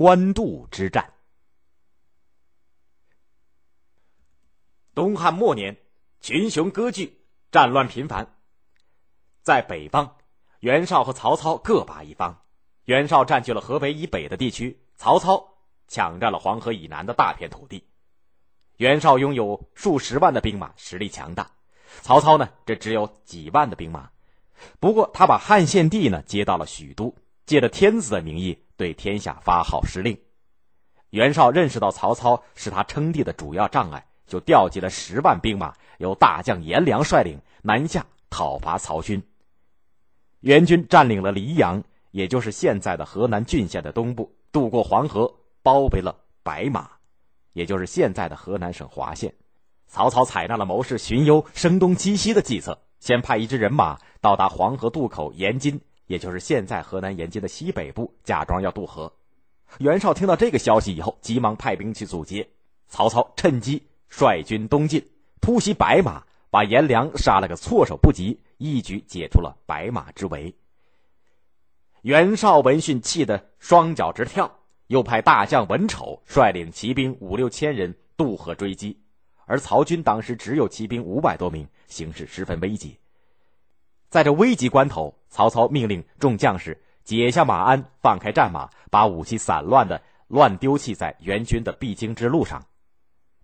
官渡之战。东汉末年，群雄割据，战乱频繁。在北方，袁绍和曹操各霸一方。袁绍占据了河北以北的地区，曹操抢占了黄河以南的大片土地。袁绍拥有数十万的兵马，实力强大；曹操呢，这只有几万的兵马。不过，他把汉献帝呢接到了许都，借着天子的名义对天下发号施令。袁绍认识到曹操是他称帝的主要障碍，就调集了十万兵马，由大将颜良率领南下讨伐曹军。袁军占领了黎阳，也就是现在的河南郡县的东部，渡过黄河，包围了白马，也就是现在的河南省滑县。曹操采纳了谋士荀攸声东击西的计策，先派一支人马。到达黄河渡口延津，也就是现在河南延津的西北部，假装要渡河。袁绍听到这个消息以后，急忙派兵去阻截。曹操趁机率军东进，突袭白马，把颜良杀了个措手不及，一举解除了白马之围。袁绍闻讯，气得双脚直跳，又派大将文丑率领骑兵五六千人渡河追击。而曹军当时只有骑兵五百多名，形势十分危急。在这危急关头，曹操命令众将士解下马鞍，放开战马，把武器散乱的乱丢弃在援军的必经之路上。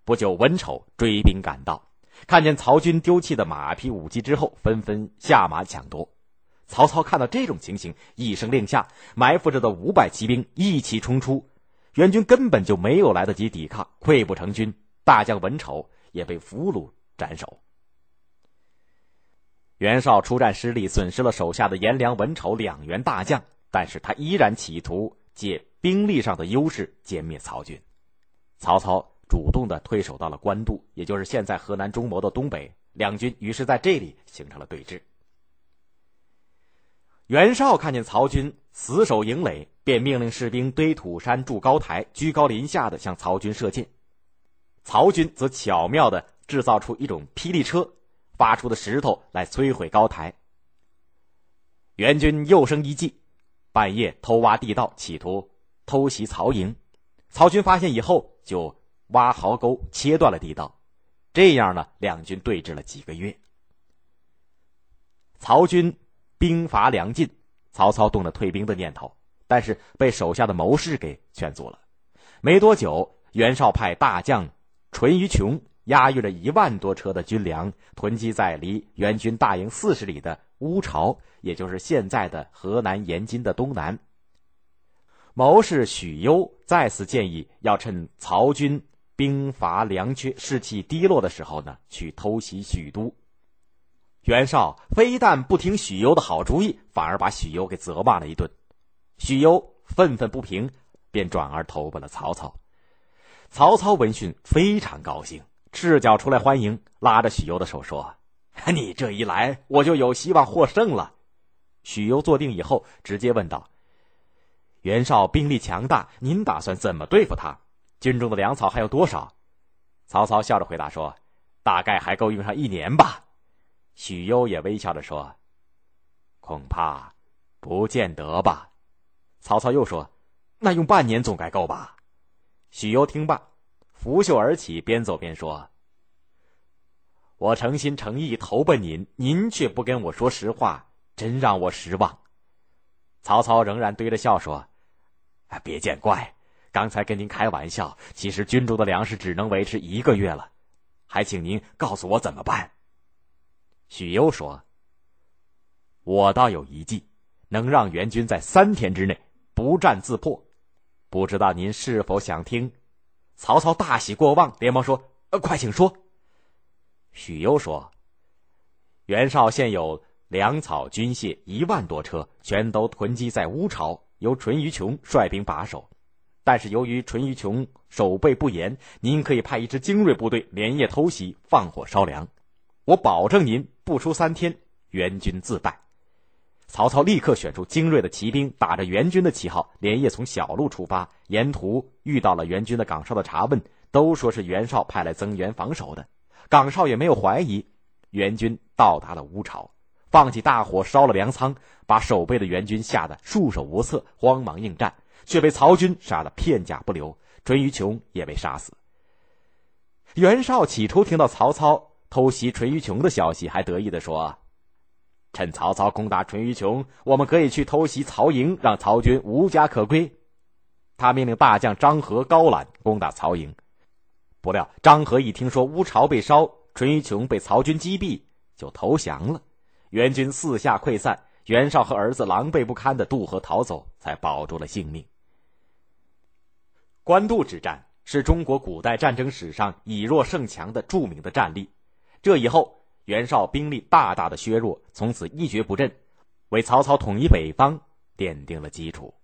不久，文丑追兵赶到，看见曹军丢弃的马匹、武器之后，纷纷下马抢夺。曹操看到这种情形，一声令下，埋伏着的五百骑兵一齐冲出，援军根本就没有来得及抵抗，溃不成军。大将文丑也被俘虏斩首。袁绍出战失利，损失了手下的颜良、文丑两员大将，但是他依然企图借兵力上的优势歼灭曹军。曹操主动的退守到了官渡，也就是现在河南中牟的东北，两军于是在这里形成了对峙。袁绍看见曹军死守营垒，便命令士兵堆土山、筑高台，居高临下的向曹军射箭。曹军则巧妙的制造出一种霹雳车。发出的石头来摧毁高台。援军又生一计，半夜偷挖地道，企图偷袭曹营。曹军发现以后，就挖壕沟，切断了地道。这样呢，两军对峙了几个月。曹军兵乏粮尽，曹操动了退兵的念头，但是被手下的谋士给劝阻了。没多久，袁绍派大将淳于琼。押运着一万多车的军粮，囤积在离援军大营四十里的乌巢，也就是现在的河南延津的东南。谋士许攸再次建议，要趁曹军兵乏粮缺、士气低落的时候呢，去偷袭许都。袁绍非但不听许攸的好主意，反而把许攸给责骂了一顿。许攸愤愤不平，便转而投奔了曹操。曹操闻讯非常高兴。赤脚出来欢迎，拉着许攸的手说：“ 你这一来，我就有希望获胜了。”许攸坐定以后，直接问道：“袁绍兵力强大，您打算怎么对付他？军中的粮草还有多少？”曹操笑着回答说：“大概还够用上一年吧。”许攸也微笑着说：“恐怕不见得吧。”曹操又说：“那用半年总该够吧？”许攸听罢。拂袖而起，边走边说：“我诚心诚意投奔您，您却不跟我说实话，真让我失望。”曹操仍然堆着笑说：“别见怪，刚才跟您开玩笑。其实军中的粮食只能维持一个月了，还请您告诉我怎么办。”许攸说：“我倒有一计，能让援军在三天之内不战自破，不知道您是否想听？”曹操大喜过望，连忙说：“呃，快请说。”许攸说：“袁绍现有粮草军械一万多车，全都囤积在乌巢，由淳于琼率兵把守。但是由于淳于琼守备不严，您可以派一支精锐部队连夜偷袭，放火烧粮。我保证您不出三天，援军自败。”曹操立刻选出精锐的骑兵，打着援军的旗号，连夜从小路出发。沿途遇到了援军的岗哨的查问，都说是袁绍派来增援防守的。岗哨也没有怀疑。援军到达了乌巢，放起大火烧了粮仓，把守备的援军吓得束手无策，慌忙应战。却被曹军杀得片甲不留，淳于琼也被杀死。袁绍起初听到曹操偷袭淳于琼的消息，还得意地说：“趁曹操攻打淳于琼，我们可以去偷袭曹营，让曹军无家可归。”他命令大将张合、高览攻打曹营，不料张合一听说乌巢被烧，淳于琼被曹军击毙，就投降了。援军四下溃散，袁绍和儿子狼狈不堪的渡河逃走，才保住了性命。官渡之战是中国古代战争史上以弱胜强的著名的战例。这以后，袁绍兵力大大的削弱，从此一蹶不振，为曹操统一北方奠定了基础。